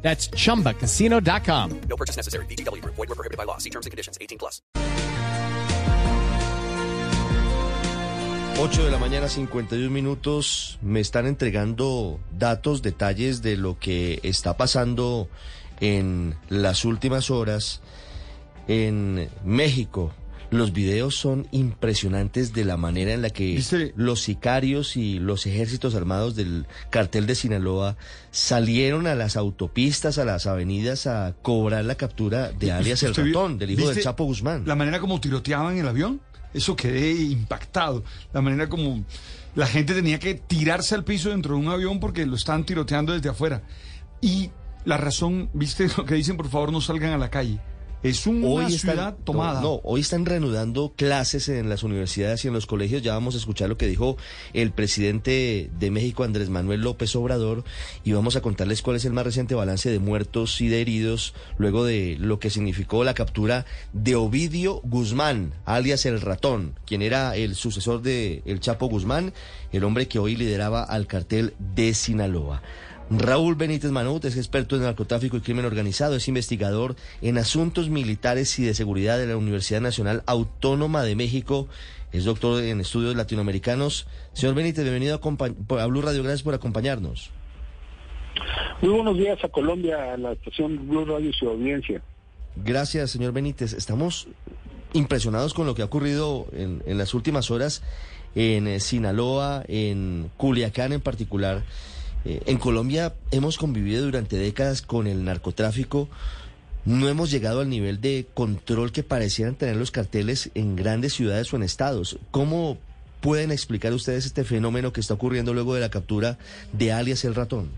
That's chumbacasino.com. No purchase necessary. BGW. Void were prohibited by law. See terms and conditions. 18 plus. 8 de la mañana, 51 minutos. Me están entregando datos, detalles de lo que está pasando en las últimas horas en México. Los videos son impresionantes de la manera en la que ¿Viste? los sicarios y los ejércitos armados del cartel de Sinaloa salieron a las autopistas, a las avenidas a cobrar la captura de alias el ¿Usted vio- ratón, del hijo del Chapo Guzmán. La manera como tiroteaban el avión, eso quedé impactado. La manera como la gente tenía que tirarse al piso dentro de un avión porque lo estaban tiroteando desde afuera. Y la razón, viste lo que dicen, por favor no salgan a la calle. Es una ciudad tomada. No, no, hoy están reanudando clases en las universidades y en los colegios. Ya vamos a escuchar lo que dijo el presidente de México, Andrés Manuel López Obrador, y vamos a contarles cuál es el más reciente balance de muertos y de heridos luego de lo que significó la captura de Ovidio Guzmán, alias el ratón, quien era el sucesor de el Chapo Guzmán, el hombre que hoy lideraba al cartel de Sinaloa. Raúl Benítez Manut es experto en narcotráfico y crimen organizado, es investigador en asuntos militares y de seguridad de la Universidad Nacional Autónoma de México, es doctor en estudios latinoamericanos. Señor Benítez, bienvenido a, Blue Radio, gracias por acompañarnos. Muy buenos días a Colombia, a la estación Blue Radio y su audiencia. Gracias, señor Benítez. Estamos impresionados con lo que ha ocurrido en, en las últimas horas en eh, Sinaloa, en Culiacán en particular. Eh, en Colombia hemos convivido durante décadas con el narcotráfico. No hemos llegado al nivel de control que parecieran tener los carteles en grandes ciudades o en estados. ¿Cómo pueden explicar ustedes este fenómeno que está ocurriendo luego de la captura de alias el ratón?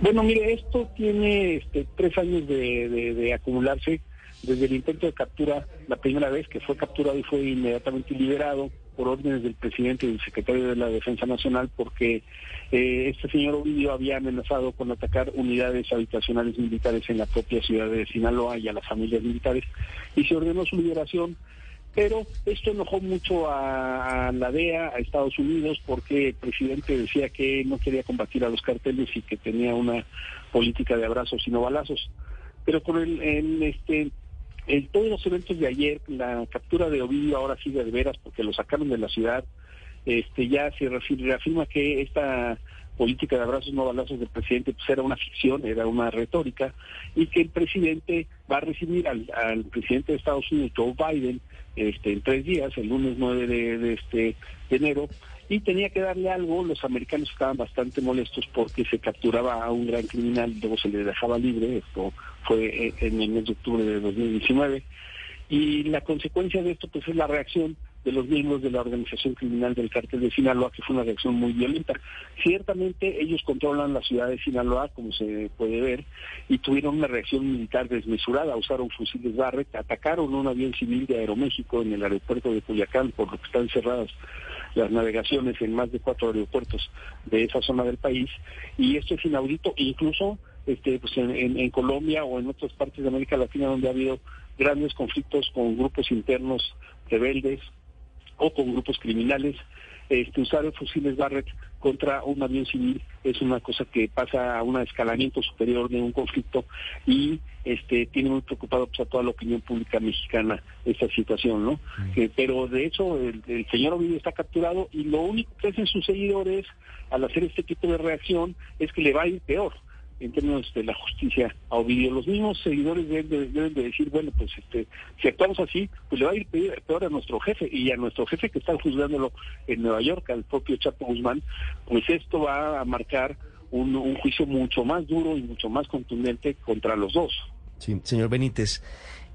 Bueno, mire, esto tiene este, tres años de, acumularse. Desde el intento de captura, la primera vez que fue capturado y fue inmediatamente liberado por órdenes del presidente y del secretario de la Defensa Nacional, porque eh, este señor Ovidio había amenazado con atacar unidades habitacionales militares en la propia ciudad de Sinaloa y a las familias militares, y se ordenó su liberación pero esto enojó mucho a, la DEA, a Estados Unidos, porque el presidente decía que no quería combatir a los carteles y que tenía una política de abrazos y no balazos. Pero con el, el, este, el- todos los eventos de ayer, la captura de Ovidio ahora sigue de veras porque lo sacaron de la ciudad, este, ya se reafirma que esta política de abrazos no balazos del presidente pues era una ficción, era una retórica, y que el presidente va a recibir al, al presidente de Estados Unidos, Joe Biden, este, en tres días, el lunes 9 de, de este, de enero, y tenía que darle algo, los americanos estaban bastante molestos porque se capturaba a un gran criminal, luego se le dejaba libre, esto fue en el mes de octubre de 2019, y la consecuencia de esto pues es la reacción de los miembros de la organización criminal del cártel de Sinaloa, que fue una reacción muy violenta. Ciertamente ellos controlan la ciudad de Sinaloa, como se puede ver, y tuvieron una reacción militar desmesurada, usaron fusiles Barrett, atacaron un avión civil de Aeroméxico en el aeropuerto de Culiacán, por lo que están cerradas las navegaciones en más de cuatro aeropuertos de esa zona del país, y esto es inaudito, incluso este, pues en, en- en Colombia o en otras partes de América Latina donde ha habido grandes conflictos con grupos internos rebeldes o con grupos criminales, este, usar fusiles Barrett contra un avión civil es una cosa que pasa a un escalamiento superior de un conflicto y este tiene muy preocupado pues, a toda la opinión pública mexicana esta situación, ¿no? Que- pero de hecho el, el señor Ovidio está capturado y lo único que hacen sus seguidores al hacer este tipo de reacción es que le va a ir peor en términos de la justicia a Ovidio. Los mismos seguidores deben de, deben de decir, bueno, pues este, si actuamos así, pues le va a ir pe- peor a nuestro jefe y a nuestro jefe que está juzgándolo en Nueva York, al propio Chapo Guzmán, pues esto va a marcar un, un juicio mucho más duro y mucho más contundente contra los dos. Sí, señor Benítez,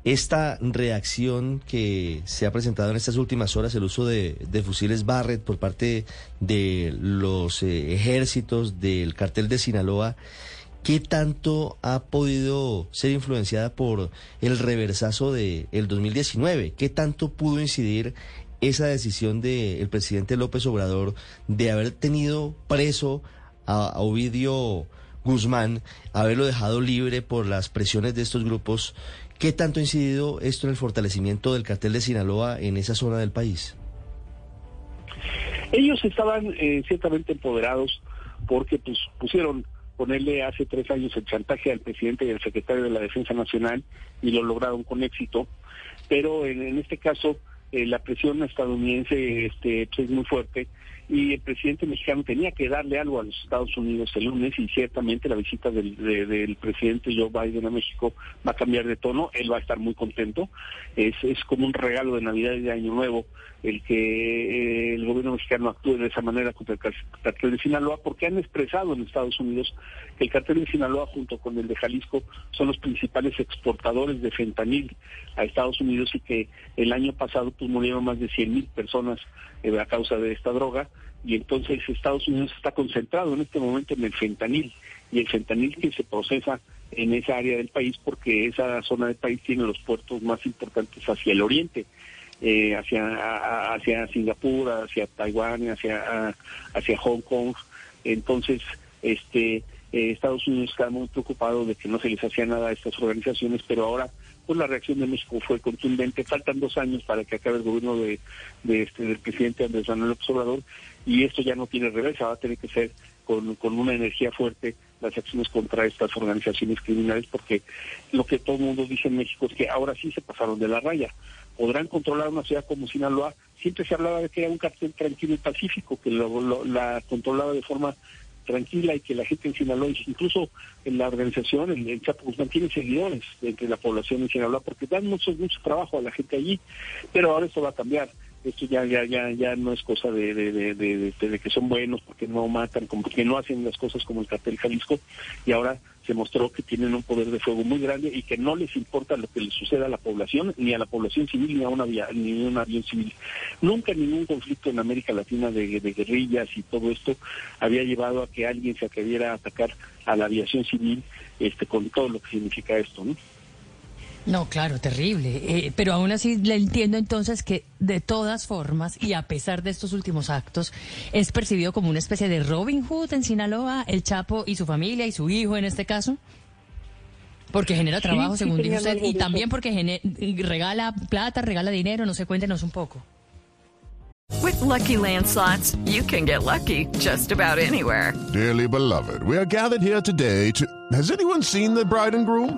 esta reacción que se ha presentado en estas últimas horas, el uso de, de fusiles Barrett por parte de los eh, ejércitos del cartel de Sinaloa, ¿qué tanto ha podido ser influenciada por el reversazo del el 2019? ¿Qué tanto pudo incidir esa decisión del presidente López Obrador de haber tenido preso a Ovidio Guzmán, haberlo dejado libre por las presiones de estos grupos? ¿Qué tanto ha incidido esto en el fortalecimiento del cartel de Sinaloa en esa zona del país? Ellos estaban eh, ciertamente empoderados porque pues, pusieron ponerle hace tres años el chantaje al presidente y al secretario de la Defensa Nacional y lo lograron con éxito. Pero en, en este caso eh, la presión estadounidense este, pues, es muy fuerte y el presidente mexicano tenía que darle algo a los Estados Unidos el lunes y ciertamente la visita del, de, del presidente Joe Biden a México va a cambiar de tono, él va a estar muy contento, es, es como un regalo de Navidad y de Año Nuevo el que eh, el gobierno mexicano actúe de esa manera contra el cartel de Sinaloa, porque han expresado en Estados Unidos que el cartel de Sinaloa junto con el de Jalisco son los principales exportadores de fentanil a Estados Unidos y que el año pasado pues, murieron más de 100 mil personas eh, a causa de esta droga y entonces Estados Unidos está concentrado en este momento en el fentanil y el fentanil que se procesa en esa área del país porque esa zona del país tiene los puertos más importantes hacia el oriente eh, hacia, hacia Singapur, hacia Taiwán, hacia, hacia Hong Kong. Entonces, este, eh, Estados Unidos está muy preocupado de que no se les hacía nada a estas organizaciones, pero ahora pues la reacción de México fue contundente. Faltan dos años para que acabe el gobierno de, este, del presidente Andrés Manuel López Obrador y esto ya no tiene reversa, va a tener que ser con, con una energía fuerte las acciones contra estas organizaciones criminales, porque lo que todo el mundo dice en México es que ahora sí se pasaron de la raya podrán controlar una ciudad como Sinaloa. Siempre se hablaba de que era un cartel tranquilo y pacífico, que lo, la controlaba de forma tranquila y que la gente en Sinaloa, incluso en la organización, en el Chapo Guzmán, tiene seguidores entre la población en Sinaloa porque dan mucho, mucho trabajo a la gente allí, pero ahora eso va a cambiar. Esto ya ya ya ya no es cosa de, de, de, de, que son buenos porque no matan como que no hacen las cosas como el cartel Jalisco y ahora se mostró que tienen un poder de fuego muy grande y que no les importa lo que les suceda a la población ni a la población civil ni a una ni a un avión civil. Nunca ningún conflicto en América Latina de, de guerrillas y todo esto había llevado a que alguien se atreviera a atacar a la aviación civil este con todo lo que significa esto no no, claro, terrible. Eh, pero aún así le entiendo entonces que de todas formas, y a pesar de estos últimos actos, es percibido como una especie de Robin Hood en Sinaloa, el Chapo y su familia y su hijo en este caso. Porque genera trabajo, según dice usted, y también porque regala plata, regala dinero, no sé, cuéntenos un poco. With lucky landslots, you can get lucky just about anywhere. Dearly beloved, we are gathered here today to. Has anyone seen the bride and groom?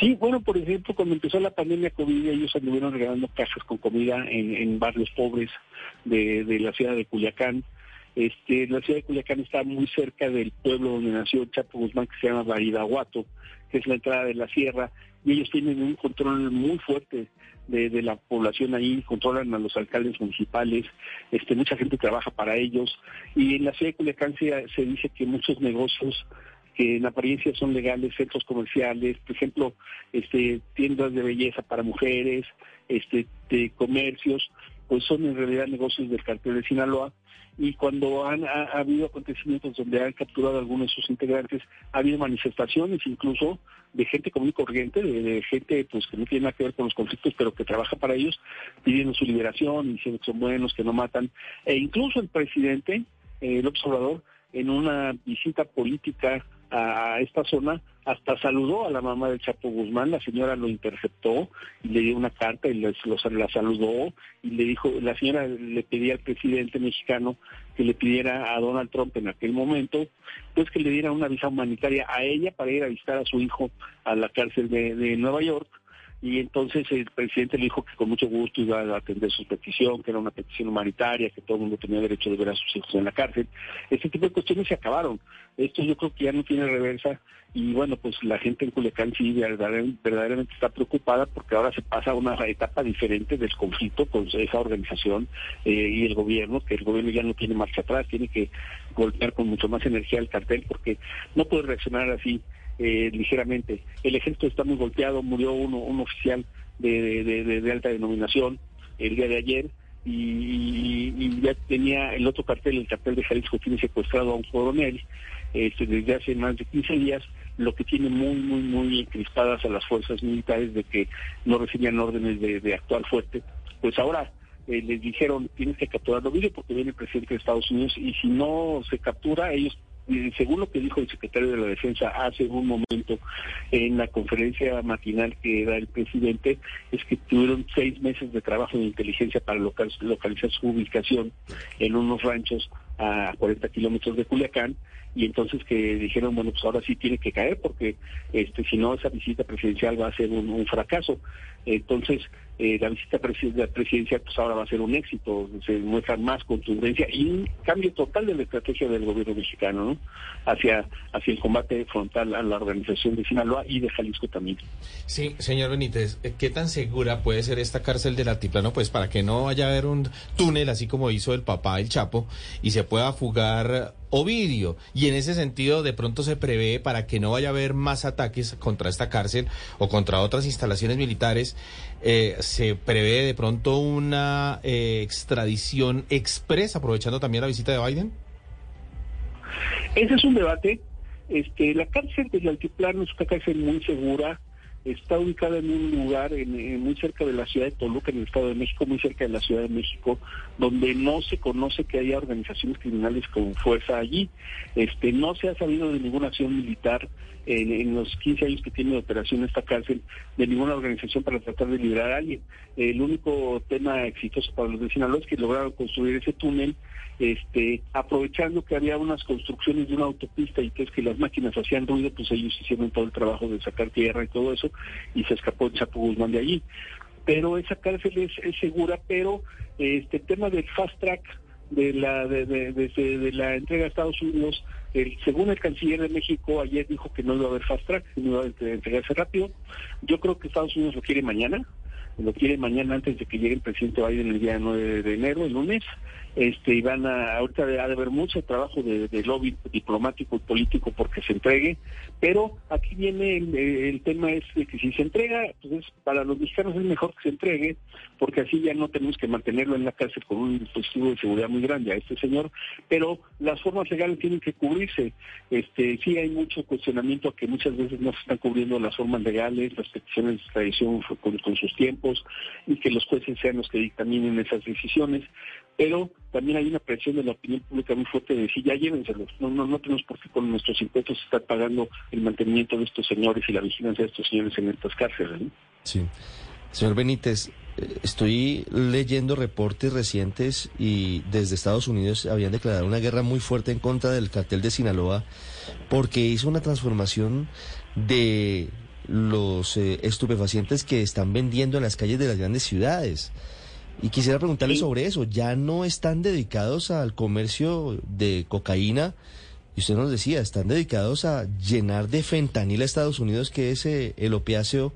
Sí, bueno, por ejemplo, cuando empezó la pandemia COVID, ellos anduvieron regalando cajas con comida en, barrios pobres de, la ciudad de Culiacán. Este, la ciudad de Culiacán está muy cerca del pueblo donde nació Chapo Guzmán, que se llama Baridaguato, que es la entrada de la sierra, y ellos tienen un control muy fuerte de, la población ahí, controlan a los alcaldes municipales, este, mucha gente trabaja para ellos, y en la ciudad de Culiacán se dice que muchos negocios que en apariencia son legales, centros comerciales, por ejemplo, este, tiendas de belleza para mujeres, este, de comercios, pues son en realidad negocios del cartel de Sinaloa. Y cuando han ha, habido acontecimientos donde han capturado algunos de sus integrantes, ha habido manifestaciones incluso de gente común y corriente, de, gente pues que no tiene nada que ver con los conflictos, pero que trabaja para ellos, pidiendo su liberación, diciendo que son buenos, que no matan, e incluso el presidente, eh, el observador, en una visita política a, esta zona, hasta saludó a la mamá del Chapo Guzmán, la señora lo interceptó y le dio una carta y les, la saludó y le dijo, la señora le pedía al presidente mexicano que le pidiera a Donald Trump en aquel momento, pues que le diera una visa humanitaria a ella para ir a visitar a su hijo a la cárcel de, de Nueva York y entonces el presidente le dijo que con mucho gusto iba a atender su petición, que era una petición humanitaria, que todo el mundo tenía derecho de ver a sus hijos en la cárcel. Este tipo de cuestiones se acabaron. Esto yo creo que ya no tiene reversa y bueno, pues la gente en Culiacán sí verdaderamente, está preocupada porque ahora se pasa a una etapa diferente del conflicto con esa organización eh, y el gobierno, que el gobierno ya no tiene marcha atrás, tiene que golpear con mucho más energía el cartel porque no puede reaccionar así eh, ligeramente. El ejército está muy golpeado, murió uno, un oficial de, de, de, alta denominación el día de ayer y, ya tenía el otro cartel, el cartel de Jalisco, tiene secuestrado a un coronel este, desde hace más de 15 días, lo que tiene muy, muy, muy encrispadas a las fuerzas militares de que no recibían órdenes de, actuar fuerte. Pues ahora eh, les dijeron, tienes que capturarlo porque viene el presidente de Estados Unidos y si no se captura, ellos según lo que dijo el secretario de la Defensa hace un momento en la conferencia matinal que da el presidente, es que tuvieron seis meses de trabajo de inteligencia para localizar su ubicación en unos ranchos a 40 kilómetros de Culiacán. Y entonces que dijeron bueno pues ahora sí tiene que caer porque este si no esa visita presidencial va a ser un fracaso entonces eh, la visita presidencial pues ahora va a ser un éxito, se muestra más contundencia y un cambio total de la estrategia del gobierno mexicano, ¿no? Hacia, hacia el combate frontal a la organización de Sinaloa y de Jalisco también. Sí, señor Benítez, eh, ¿qué tan segura puede ser esta cárcel del altiplano? Pues para que no vaya a haber un túnel así como hizo el papá el Chapo y se pueda fugar Ovidio. Y en ese sentido, de pronto se prevé para que no vaya a haber más ataques contra esta cárcel o contra otras instalaciones militares, eh, se prevé de pronto una eh, extradición expresa, aprovechando también la visita de Biden. Ese es un debate. Este, la cárcel del altiplano es una cárcel muy segura está ubicada en un lugar muy cerca de la ciudad de Toluca, en el Estado de México, muy cerca de la Ciudad de México, donde no se conoce que haya organizaciones criminales con fuerza allí. Este, no se ha sabido de ninguna acción militar en, los 15 años que tiene de operación esta cárcel, de ninguna organización para tratar de liberar a alguien. El único tema exitoso para los de es que lograron construir ese túnel este, aprovechando que había unas construcciones de una autopista y que es que las máquinas hacían ruido, pues ellos hicieron todo el trabajo de sacar tierra y todo eso, y se escapó el Chapo Guzmán de allí. Pero esa cárcel es, segura, pero este tema del fast track de la de, de, la entrega a Estados Unidos, el, según el canciller de México ayer dijo que no iba a haber fast track, no iba a entregarse rápido. Yo creo que Estados Unidos lo quiere mañana, lo quiere mañana antes de que llegue el presidente Biden el día 9 de enero, el lunes este y van a ahorita ha de haber mucho trabajo de, lobby diplomático y político porque se entregue pero aquí viene el, tema es que si se entrega pues para los mexicanos es mejor que se entregue porque así ya no tenemos que mantenerlo en la cárcel con un dispositivo de seguridad muy grande a este señor pero las formas legales tienen que cubrirse. Este sí hay mucho cuestionamiento que muchas veces no se están cubriendo las formas legales las peticiones de extradición con sus tiempos y que los jueces sean los que dictaminen esas decisiones pero también hay una presión de la opinión pública muy fuerte de decir, ya llévenselos, no, no, no tenemos por qué con nuestros impuestos estar pagando el mantenimiento de estos señores y la vigilancia de estos señores en estas cárceles. Sí. Señor Benítez, eh, estoy leyendo reportes recientes y desde Estados Unidos habían declarado una guerra muy fuerte en contra del cartel de Sinaloa porque hizo una transformación de los eh, estupefacientes que están vendiendo en las calles de las grandes ciudades. Y quisiera preguntarle sobre eso. ¿Ya no están dedicados al comercio de cocaína? Y usted nos decía, están dedicados a llenar de fentanil a Estados Unidos, que es eh, el opiáceo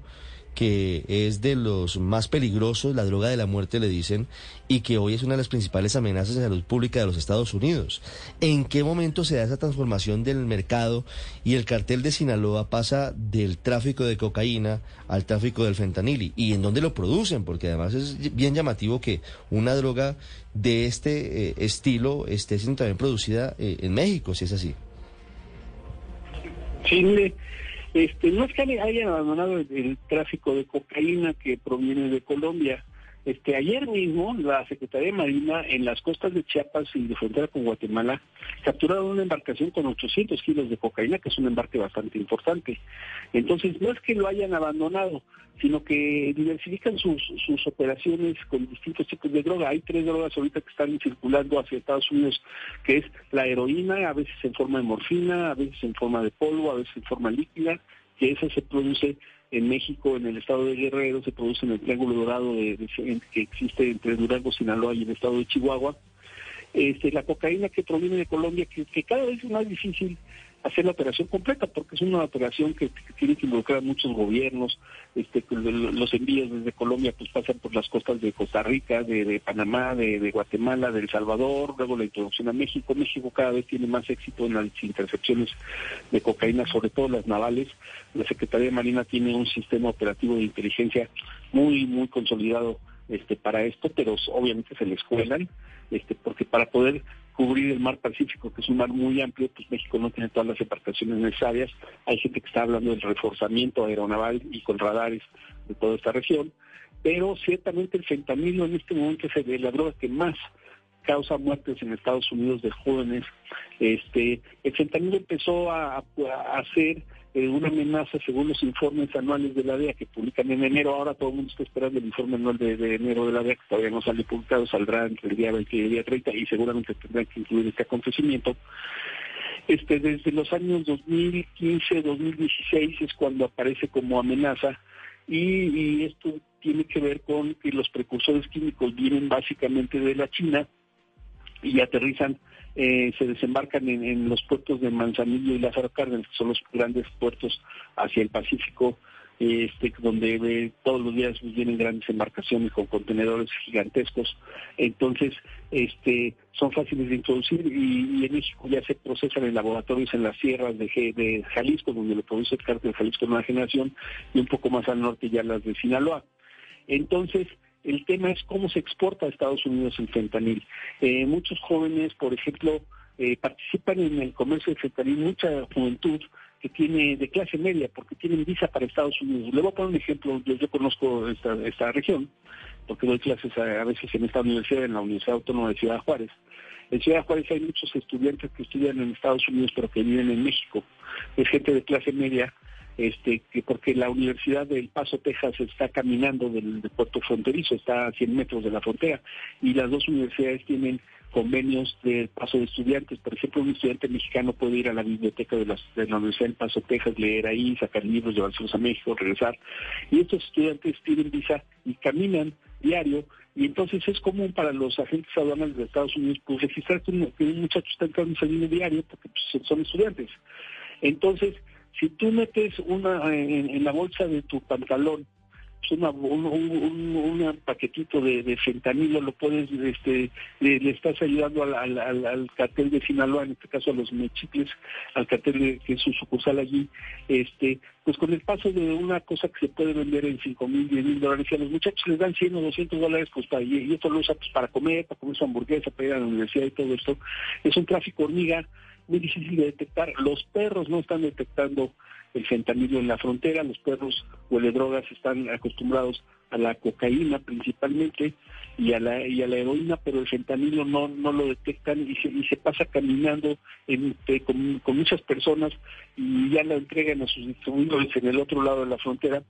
que es de los más peligrosos, la droga de la muerte le dicen, y que hoy es una de las principales amenazas de salud pública de los Estados Unidos. ¿En qué momento se da esa transformación del mercado y el cartel de Sinaloa pasa del tráfico de cocaína al tráfico del fentanil? ¿Y en dónde lo producen? Porque además es bien llamativo que una droga de este eh, estilo esté siendo también producida eh, en México, si es así. Sí, este, no es que hayan abandonado el, tráfico de cocaína que proviene de Colombia. Este, ayer mismo la Secretaría de Marina en las costas de Chiapas y de frontera con Guatemala capturaron una embarcación con 800 kilos de cocaína, que es un embarque bastante importante. Entonces, no es que lo hayan abandonado, sino que diversifican sus, sus operaciones con distintos tipos de droga. Hay tres drogas ahorita que están circulando hacia Estados Unidos, que es la heroína, a veces en forma de morfina, a veces en forma de polvo, a veces en forma líquida, que esa se produce en México, en el estado de Guerrero, se produce en el Triángulo Dorado de, que existe entre Durango, Sinaloa y el estado de Chihuahua. Este, la cocaína que proviene de Colombia, que, que cada vez es más difícil hacer la operación completa, porque es una operación que, tiene que involucrar a muchos gobiernos, este, los envíos desde Colombia pues pasan por las costas de Costa Rica, de, de Panamá, de, de Guatemala, de El Salvador, luego la introducción a México. México cada vez tiene más éxito en las intercepciones de cocaína, sobre todo las navales. La Secretaría de Marina tiene un sistema operativo de inteligencia muy, muy consolidado este, para esto, pero obviamente se les cuelan, este, porque para poder cubrir el mar Pacífico, que es un mar muy amplio, pues México no tiene todas las embarcaciones necesarias. Hay gente que está hablando del reforzamiento aeronaval y con radares de toda esta región, pero ciertamente el fentanilo en este momento es la droga que más causa muertes en Estados Unidos de jóvenes. Este, el fentanilo empezó a, a ser eh, una amenaza según los informes anuales de la DEA que publican en enero. Ahora todo el mundo está esperando el informe anual de, enero de la DEA, que todavía no sale publicado, saldrá entre el día 20 y el día 30 y seguramente tendrán que incluir este acontecimiento. Este, desde los años 2015, 2016 es cuando aparece como amenaza y, y esto tiene que ver con que los precursores químicos vienen básicamente de la China y aterrizan, eh, se desembarcan en, los puertos de Manzanillo y Lázaro Cárdenas, que son los grandes puertos hacia el Pacífico, este, donde eh, todos los días pues, vienen grandes embarcaciones con contenedores gigantescos. Entonces, este, son fáciles de introducir y, y en México ya se procesan en laboratorios en las sierras de, de Jalisco, donde lo produce el cártel Jalisco Nueva Generación, y un poco más al norte ya las de Sinaloa. Entonces, el tema es cómo se exporta a Estados Unidos el fentanil. Eh, muchos jóvenes, por ejemplo, eh, participan en el comercio de fentanil, mucha juventud que tiene de clase media, porque tienen visa para Estados Unidos. Le voy a poner un ejemplo, yo, conozco esta, esta región, porque doy clases a, a veces en esta universidad, en la Universidad Autónoma de Ciudad Juárez. En Ciudad Juárez hay muchos estudiantes que estudian en Estados Unidos, pero que viven en México. Es gente de clase media este, que porque la Universidad del Paso, Texas, está caminando del, puerto fronterizo, está a 100 metros de la frontera, y las dos universidades tienen convenios de paso de estudiantes. Por ejemplo, un estudiante mexicano puede ir a la biblioteca de, las- de la Universidad del Paso, Texas, leer ahí, sacar libros, llevárselos a México, regresar. Y estos estudiantes tienen visa y caminan diario, y entonces es común para los agentes aduanales de Estados Unidos pues, registrar que un, que un muchacho está entrando y saliendo diario porque pues, son estudiantes. Entonces, si tú metes una en, la bolsa de tu pantalón una, un, paquetito de, fentanilo, lo puedes, este, le, estás ayudando al, al, al- cartel de Sinaloa, en este caso a los mechicles, al cartel de, que es su sucursal allí, este, pues con el paso de una cosa que se puede vender en 5 mil, 10 mil dólares, y a los muchachos les dan 100 o 200 dólares, pues para, y esto lo usa pues, para comer, para comer su hamburguesa, para ir a la universidad y todo esto, es un tráfico hormiga muy difícil de detectar. Los perros no están detectando el fentanilo en la frontera, los perros huele drogas están acostumbrados a la cocaína principalmente y a la y a la heroína, pero el fentanilo no no lo detectan y se, y se pasa caminando en- eh, con, con muchas personas y ya la entregan a sus distribuidores en el otro lado de la frontera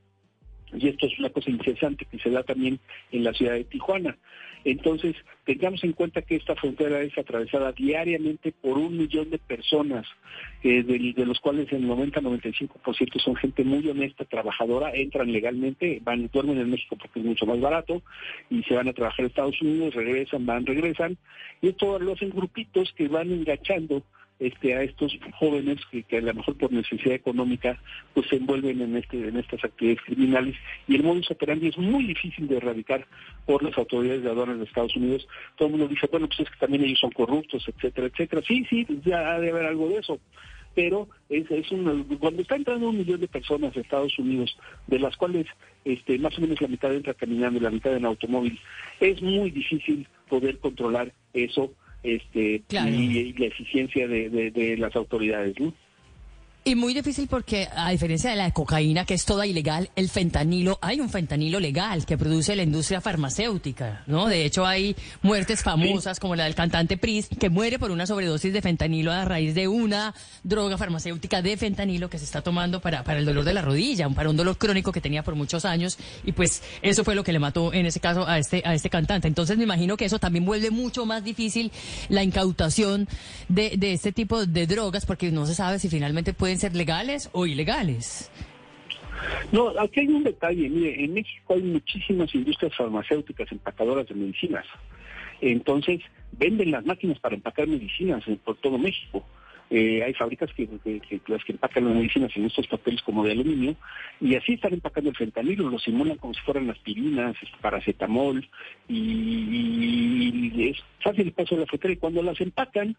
y esto es una cosa incesante que se da también en la ciudad de Tijuana. Entonces, tengamos en cuenta que esta frontera es atravesada diariamente por un millón de personas, eh, de, los cuales el 90-95% son gente muy honesta, trabajadora, entran legalmente, van, duermen en México porque es mucho más barato, y se van a trabajar a Estados Unidos, regresan, van, regresan, y esto lo hacen grupitos que van enganchando este, a estos jóvenes que, que a lo mejor por necesidad económica pues se envuelven en este en estas actividades criminales y el modus operandi es muy difícil de erradicar por las autoridades de aduanas de Estados Unidos. Todo el mundo dice, bueno, pues es que también ellos son corruptos, etcétera, etcétera. Sí, sí, ya ha de haber algo de eso. Pero es, es un, cuando está entrando un millón de personas a Estados Unidos, de las cuales este, más o menos la mitad entra caminando y la mitad en automóvil, es muy difícil poder controlar eso este Claro. y, y la eficiencia de, de- de las autoridades. ¿no? Y muy difícil porque, a diferencia de la cocaína, que es toda ilegal, el fentanilo, hay un fentanilo legal que produce la industria farmacéutica, ¿no? De hecho, hay muertes famosas, como la del cantante Pris, que muere por una sobredosis de fentanilo a raíz de una droga farmacéutica de fentanilo que se está tomando para, para el dolor de la rodilla, para un dolor crónico que tenía por muchos años. Y pues eso fue lo que le mató en ese caso a este, a este cantante. Entonces me imagino que eso también vuelve mucho más difícil la incautación de, de este tipo de drogas, porque no se sabe si finalmente pueden ser legales o ilegales. No, aquí hay un detalle. Mire, en México hay muchísimas industrias farmacéuticas empacadoras de medicinas. Entonces, venden las máquinas para empacar medicinas por todo México. Eh, hay fábricas que- las que empacan las medicinas en estos papeles como de aluminio y así están empacando el fentanilo, lo simulan como si fueran aspirinas, este, paracetamol y, y es fácil el paso de la frontera y cuando las empacan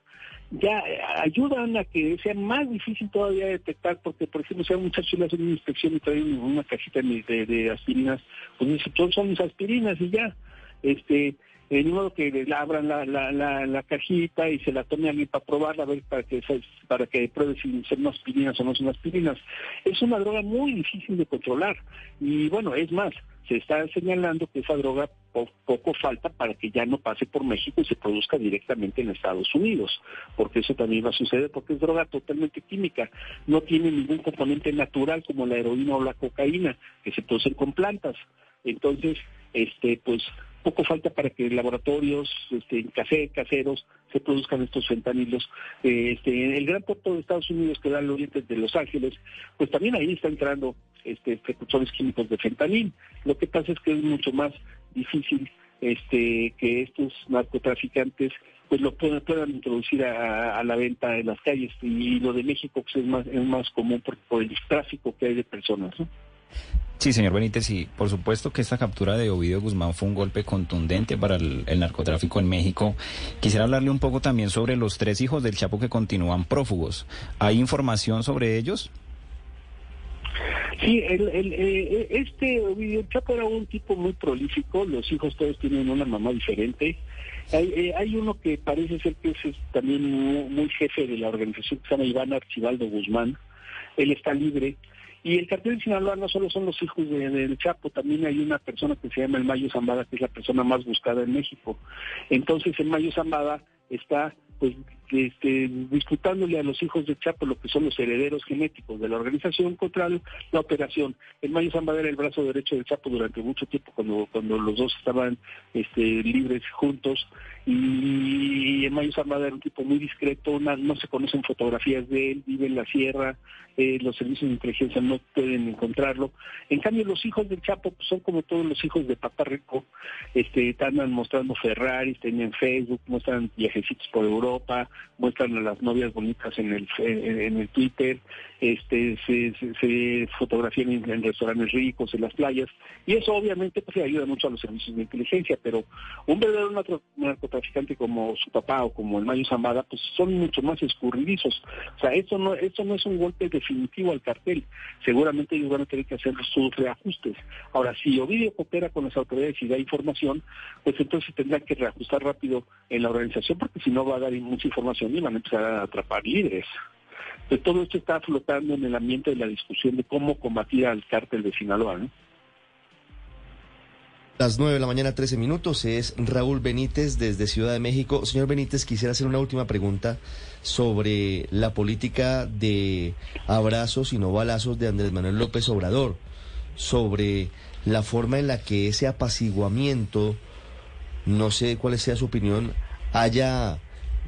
ya eh, ayudan a que sea más difícil todavía detectar porque por ejemplo si a un muchacho le hacen una inspección y traen una cajita de, aspirinas pues dice todos son mis aspirinas y ya este de modo que le abran la, la, la, la cajita y se la tome alguien para probarla, a ver, para que, para que pruebe si son aspirinas o no son aspirinas. Es una droga muy difícil de controlar. Y bueno, es más, se está señalando que esa droga po- poco falta para que ya no pase por México y se produzca directamente en Estados Unidos, porque eso también va a suceder, porque es droga totalmente química, no tiene ningún componente natural como la heroína o la cocaína, que se producen con plantas. Entonces, este, pues poco falta para que laboratorios este, case- caseros se produzcan estos fentanilos. Eh, este, el gran puerto de Estados Unidos que da al oriente de Los Ángeles, pues también ahí está entrando este, precursores químicos de fentanil. Lo que pasa es que es mucho más difícil este, que estos narcotraficantes pues lo puedan, puedan introducir a, a la venta en las calles y lo de México pues, es más es más común por, por el tráfico que hay de personas. Sí, señor Benítez, y por supuesto que esta captura de Ovidio Guzmán fue un golpe contundente para el, narcotráfico en México. Quisiera hablarle un poco también sobre los tres hijos del Chapo que continúan prófugos. ¿Hay información sobre ellos? Sí, el, eh, este Ovidio Chapo era un tipo muy prolífico, los hijos todos tienen una mamá diferente. Hay, eh, hay uno que parece ser que es, también muy, muy jefe de la organización que se llama Iván Archibaldo Guzmán. Él está libre. Y el cartel de Sinaloa no solo son los hijos de- del Chapo, también hay una persona que se llama el Mayo Zambada, que es la persona más buscada en México. Entonces el Mayo Zambada está pues este, disputándole a los hijos de Chapo lo que son los herederos genéticos de la organización contra la operación. El Mayo Zambada era el brazo derecho del Chapo durante mucho tiempo cuando, cuando los dos estaban este, libres juntos y el Mayo Zambada era un tipo muy discreto, no se conocen fotografías de él, vive en la sierra, eh, los servicios de inteligencia no pueden encontrarlo. En cambio, los hijos del Chapo pues, son como todos los hijos de Papá Rico, este, andan mostrando Ferraris, tienen Facebook, muestran viajecitos por Europa, muestran a las novias bonitas en el fe- en el Twitter, este, se, se- se fotografían en, restaurantes ricos, en las playas, y eso obviamente pues ayuda mucho a los servicios de inteligencia, pero un verdadero narco- narcotraficante como su papá o como el Mayo Zambada, pues son mucho más escurridizos. O sea, esto no, esto no es un golpe definitivo al cartel. Seguramente ellos van a tener que hacer sus reajustes. Ahora, si Ovidio coopera con las autoridades y da información, pues entonces tendrán que reajustar rápido en la organización, porque si no va a dar mucha información y van a empezar a atrapar líderes. Entonces, todo esto está flotando en el ambiente de la discusión de cómo combatir al cártel de Sinaloa, ¿no? Las 9 de la mañana, 13 minutos, es Raúl Benítez desde Ciudad de México. Señor Benítez, quisiera hacer una última pregunta sobre la política de abrazos y no balazos de Andrés Manuel López Obrador, sobre la forma en la que ese apaciguamiento, no sé cuál sea su opinión, haya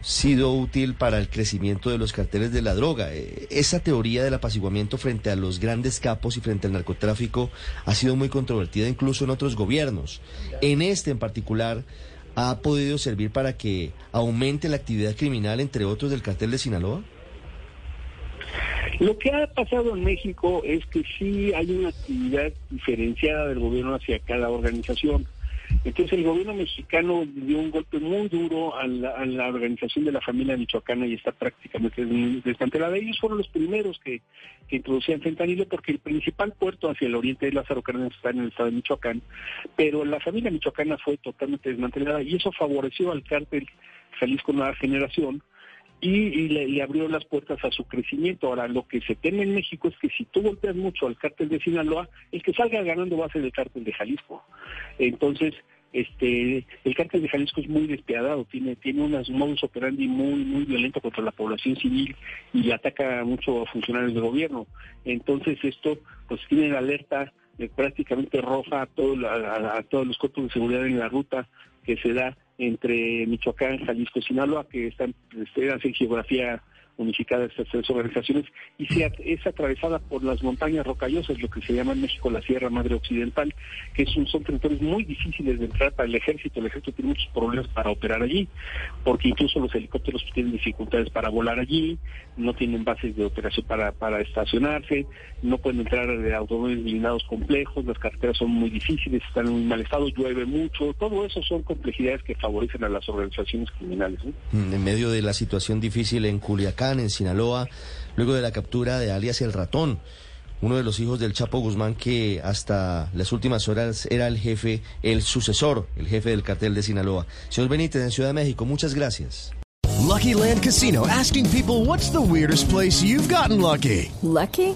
sido útil para el crecimiento de los carteles de la droga. Eh, Esa teoría del apaciguamiento frente a los grandes capos y frente al narcotráfico ha sido muy controvertida incluso en otros gobiernos. En este en particular ha podido servir para que aumente la actividad criminal, entre otros, del cartel de Sinaloa. Lo que ha pasado en México es que sí hay una actividad diferenciada del gobierno hacia cada organización. Entonces el gobierno mexicano dio un golpe muy duro a la, organización de la familia michoacana y está prácticamente des- desmantelada. Ellos fueron los primeros que, que introducían fentanilo porque el principal puerto hacia el oriente de Lázaro Cárdenas está en el estado de Michoacán, pero la familia michoacana fue totalmente desmantelada y eso favoreció al cártel Jalisco Nueva Generación y, y le, le abrió las puertas a su crecimiento. Ahora, lo que se teme en México es que si tú golpeas mucho al cártel de Sinaloa, el que salga ganando va a ser el cártel de Jalisco. Entonces, este, el cártel de Jalisco es muy despiadado, tiene, tiene unas modus operandi muy, muy violento contra la población civil y ataca mucho a funcionarios de gobierno. Entonces, esto, pues tiene la alerta prácticamente roja a, todo, a- todos los cuerpos de seguridad en la ruta que se da entre Michoacán, Jalisco y Sinaloa, que están este, hacen geografía unificada de estas tres organizaciones y se, es atravesada por las montañas rocallosas, lo que se llama en México la Sierra Madre Occidental, que es un, son territorios muy difíciles de entrar para el ejército. El ejército tiene muchos problemas para operar allí, porque incluso los helicópteros tienen dificultades para volar allí, no tienen bases de operación para, para estacionarse, no pueden entrar de automóviles blindados complejos, las carreteras son muy difíciles, están en muy mal estado, llueve mucho, todo eso son complejidades que favorecen a las organizaciones criminales. Mm, En medio de la situación difícil en Culiacán, en Sinaloa, luego de la captura de alias El Ratón, uno de los hijos del Chapo Guzmán que hasta las últimas horas era el jefe, el sucesor, el jefe del cartel de Sinaloa. Señor Benítez, en Ciudad de México, muchas gracias. Lucky Land Casino asking people what's the weirdest place you've gotten lucky? Lucky?